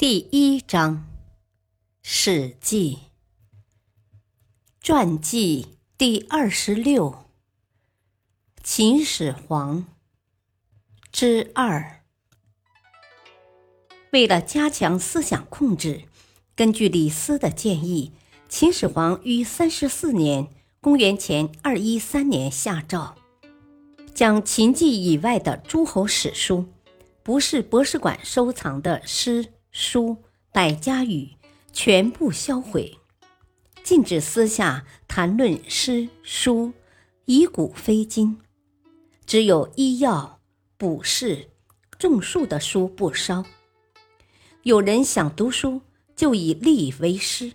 第一章，《史记》传记第二十六，秦始皇之二。为了加强思想控制，根据李斯的建议，秦始皇于三十四年（公元前二一三年）下诏，将秦记以外的诸侯史书，不是博士馆收藏的诗。书百家语全部销毁，禁止私下谈论诗书，以古非今。只有医药、卜筮、种树的书不烧。有人想读书，就以吏为师。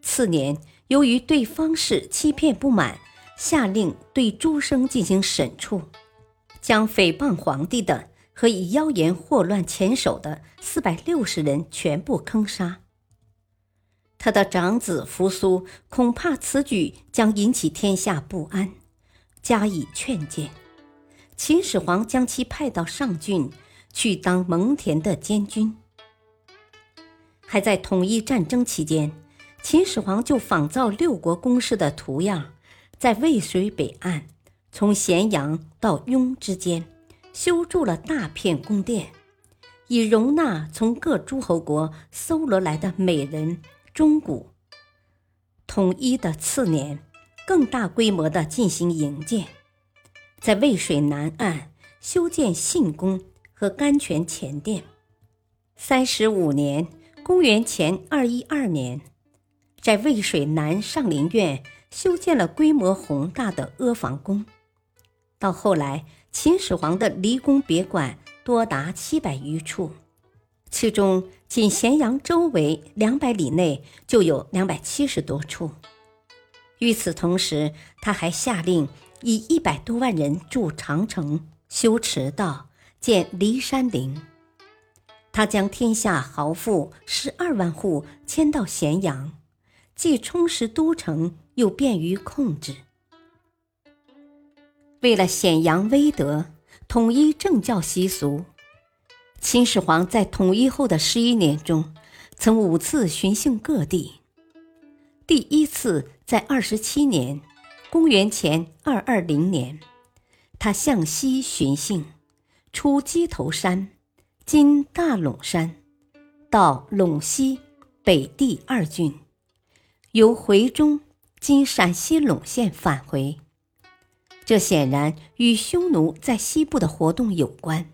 次年，由于对方式欺骗不满，下令对诸生进行审处，将诽谤皇帝的。和以妖言祸乱前手的四百六十人全部坑杀。他的长子扶苏恐怕此举将引起天下不安，加以劝谏。秦始皇将其派到上郡去当蒙恬的监军。还在统一战争期间，秦始皇就仿造六国公室的图样，在渭水北岸，从咸阳到雍之间。修筑了大片宫殿，以容纳从各诸侯国搜罗来的美人钟鼓。统一的次年，更大规模的进行营建，在渭水南岸修建信宫和甘泉前殿。三十五年（公元前二一二年），在渭水南上林苑修建了规模宏大的阿房宫。到后来。秦始皇的离宫别馆多达七百余处，其中仅咸阳周围两百里内就有两百七十多处。与此同时，他还下令以一百多万人筑长城、修驰道、建骊山陵。他将天下豪富十二万户迁到咸阳，既充实都城，又便于控制。为了显扬威德，统一政教习俗，秦始皇在统一后的十一年中，曾五次巡幸各地。第一次在二十七年（公元前二二零年），他向西巡幸，出鸡头山（今大陇山），到陇西、北地二郡，由回中（今陕西陇县）返回。这显然与匈奴在西部的活动有关。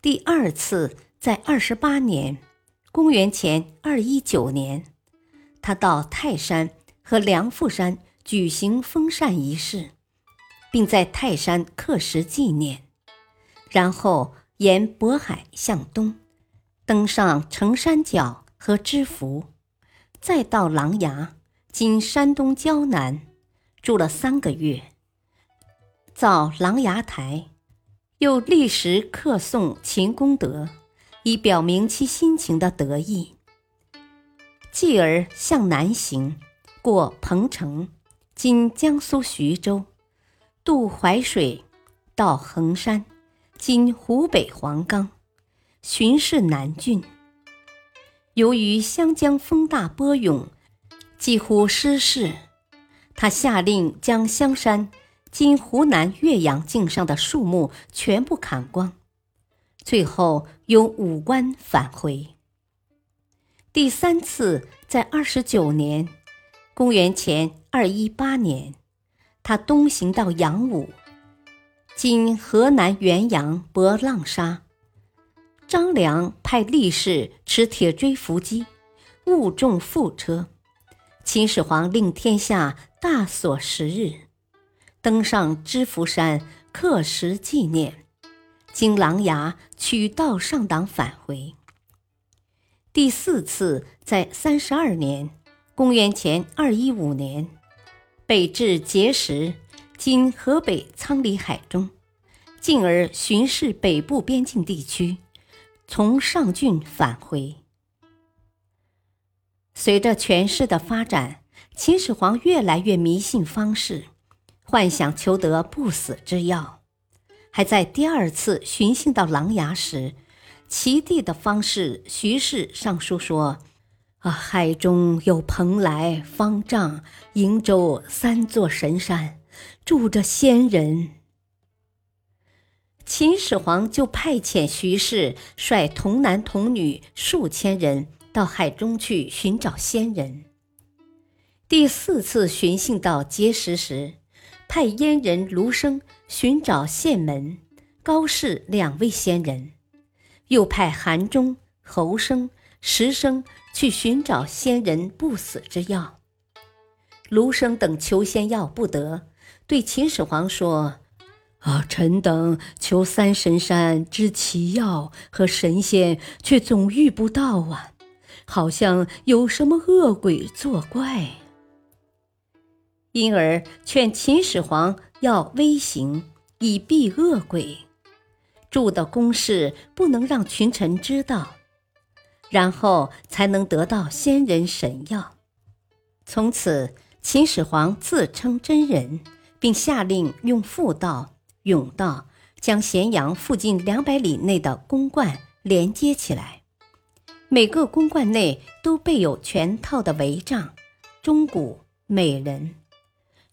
第二次在二十八年（公元前二一九年），他到泰山和梁父山举行封禅仪式，并在泰山刻石纪念，然后沿渤海向东，登上成山脚和知府，再到琅琊（今山东胶南），住了三个月。造琅琊台，又立时刻颂秦功德，以表明其心情的得意。继而向南行，过彭城（今江苏徐州），渡淮水，到衡山（今湖北黄冈），巡视南郡。由于湘江风大波涌，几乎失事，他下令将香山。今湖南岳阳境上的树木全部砍光，最后由武关返回。第三次在二十九年（公元前二一八年），他东行到阳武（今河南原阳博浪沙），张良派力士持铁锥伏击，误中副车，秦始皇令天下大锁十日。登上知福山刻石纪念，经琅琊取道上党返回。第四次在三十二年（公元前二一五年），北至碣石（今河北沧里海中），进而巡视北部边境地区，从上郡返回。随着权势的发展，秦始皇越来越迷信方士，幻想求得不死之药。还在第二次巡幸到琅琊时，齐地的方士徐氏上书说：“啊，海中有蓬莱、方丈、瀛洲三座神山，住着仙人。”秦始皇就派遣徐氏率童男童女数千人。到海中去寻找仙人。第四次寻幸到碣石时，派燕人卢生寻找县门、高氏两位仙人，又派韩忠、侯生、石生去寻找仙人不死之药。卢生等求仙药不得，对秦始皇说：“啊，臣等求三神山之奇药和神仙，却总遇不到啊。”好像有什么恶鬼作怪，因而劝秦始皇要微行以避恶鬼，住的宫室不能让群臣知道，然后才能得到仙人神药。从此，秦始皇自称真人，并下令用妇道、甬道将咸阳附近两百里内的宫观连接起来。每个宫观内都备有全套的帷帐、钟鼓、美人，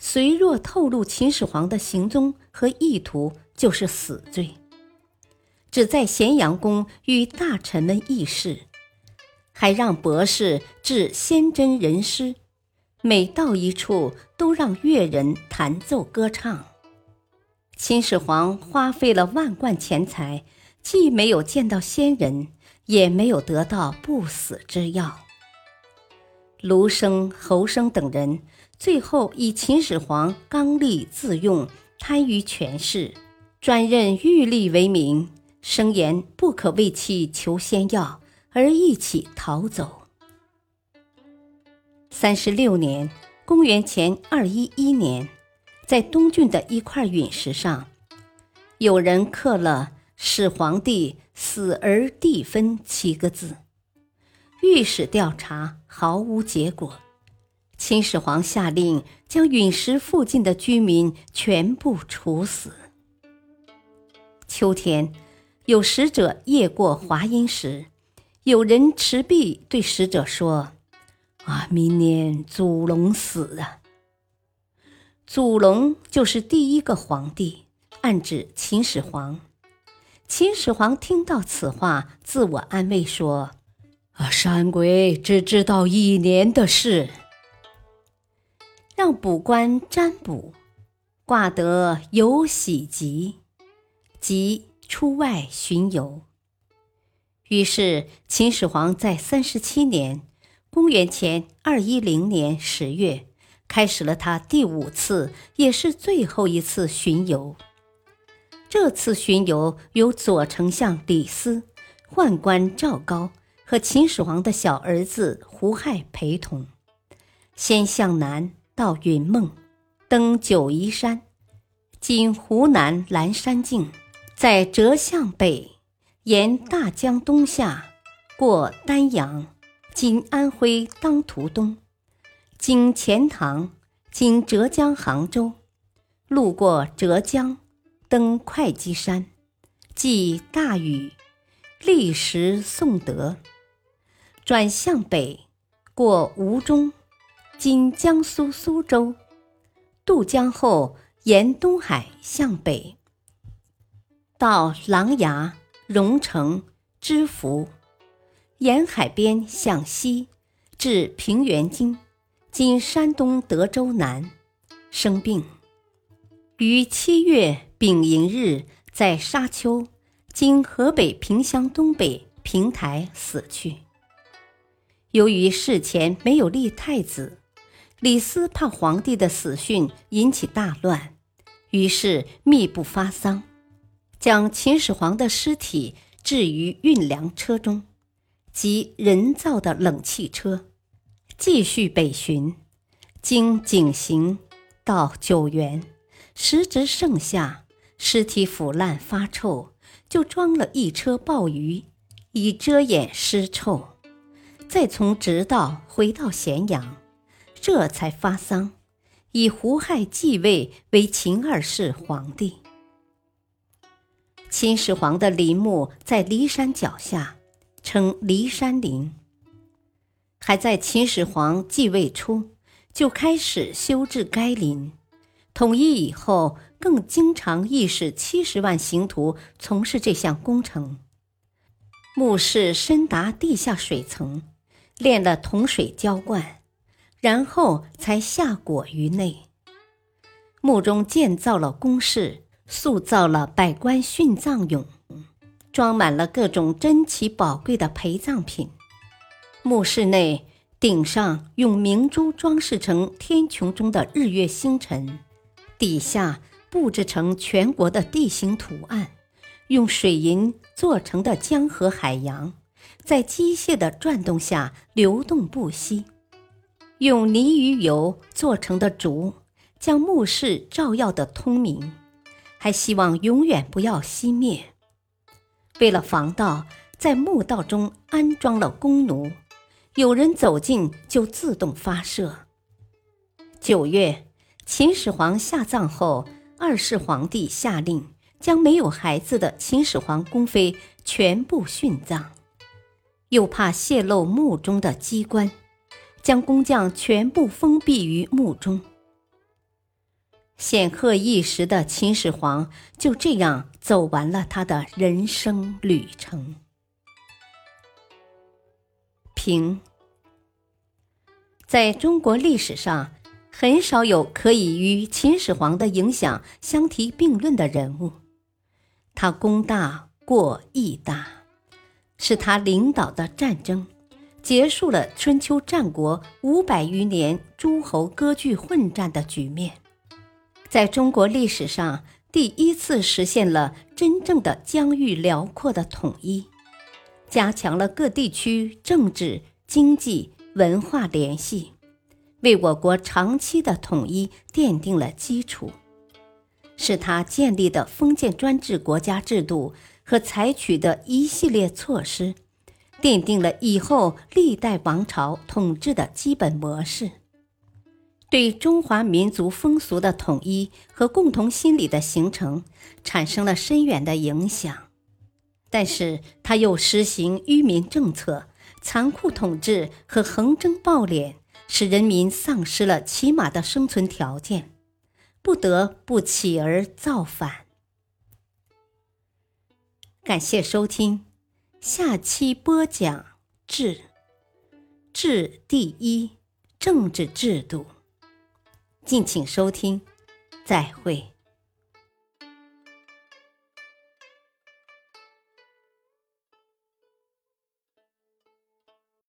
随若透露秦始皇的行踪和意图，就是死罪。只在咸阳宫与大臣们议事，还让博士制仙真人诗，每到一处都让乐人弹奏歌唱。秦始皇花费了万贯钱财，既没有见到仙人。也没有得到不死之药。卢生、侯生等人最后以秦始皇刚戾自用、贪于权势、专任欲吏为名，声言不可为其求仙药，而一起逃走。三十六年（公元前二一一年），在东郡的一块陨石上，有人刻了“始皇帝”。死而地分七个字，御史调查毫无结果。秦始皇下令将陨石附近的居民全部处死。秋天，有使者夜过华阴时，有人持璧对使者说：“啊，明年祖龙死啊！”祖龙就是第一个皇帝，暗指秦始皇。秦始皇听到此话，自我安慰说：“啊，山鬼只知道一年的事。”让卜官占卜，卦得有喜吉，即出外巡游。于是，秦始皇在三十七年（公元前二一零年）十月，开始了他第五次，也是最后一次巡游。这次巡游由左丞相李斯、宦官赵高和秦始皇的小儿子胡亥陪同，先向南到云梦，登九嶷山（今湖南蓝山境），在浙向北，沿大江东下，过丹阳（今安徽当涂东），经钱塘（今浙江杭州），路过浙江。登会稽山，即大禹，历时宋德，转向北，过吴中，今江苏苏州，渡江后沿东海向北，到琅琊、荣城、知府，沿海边向西，至平原津，今山东德州南，生病，于七月。丙寅日，在沙丘（今河北平乡东北平台）死去。由于事前没有立太子，李斯怕皇帝的死讯引起大乱，于是密不发丧。将秦始皇的尸体置于运粮车中，即人造的冷气车，继续北巡，经井陉到九原，时值盛夏，尸体腐烂发臭，就装了一车鲍鱼，以遮掩尸臭。再从直道回到咸阳，这才发丧，以胡亥继位为秦二世皇帝。秦始皇的陵墓在骊山脚下，称骊山陵。还在秦始皇继位初，就开始修治该陵。统一以后，更经常意使七十万刑徒从事这项工程。墓室深达地下水层。炼了铜水浇灌，然后才下椁于内。墓中建造了宫室，塑造了百官殉葬俑，装满了各种珍奇宝贵的陪葬品。墓室内顶上用明珠装饰成天穹中的日月星辰，底下布置成全国的地形图案，用水银做成的江河海洋。在机械的转动下流动不息，用泥鱼油做成的烛将墓室照耀得通明，还希望永远不要熄灭。为了防盗，在墓道中安装了弓弩，有人走近就自动发射。九月，秦始皇下葬后，二世皇帝下令将没有孩子的秦始皇宫妃全部殉葬。又怕泄露墓中的机关，将工匠全部封闭于墓中。显赫一时的秦始皇就这样走完了他的人生旅程。平，在中国历史上，很少有可以与秦始皇的影响相提并论的人物。他功大过义大。是他领导的战争，结束了春秋战国五百余年诸侯割据混战的局面，在中国历史上第一次实现了真正的疆域辽阔的统一，加强了各地区政治、经济、文化联系，为我国长期的统一奠定了基础。是他建立的封建专制国家制度。和采取的一系列措施，奠定了以后历代王朝统治的基本模式，对中华民族风俗的统一和共同心理的形成产生了深远的影响。但是，他又实行愚民政策、残酷统治和横征暴敛，使人民丧失了起码的生存条件，不得不起而造反。感谢收听，下期播讲治，治第一政治制度，敬请收听，再会。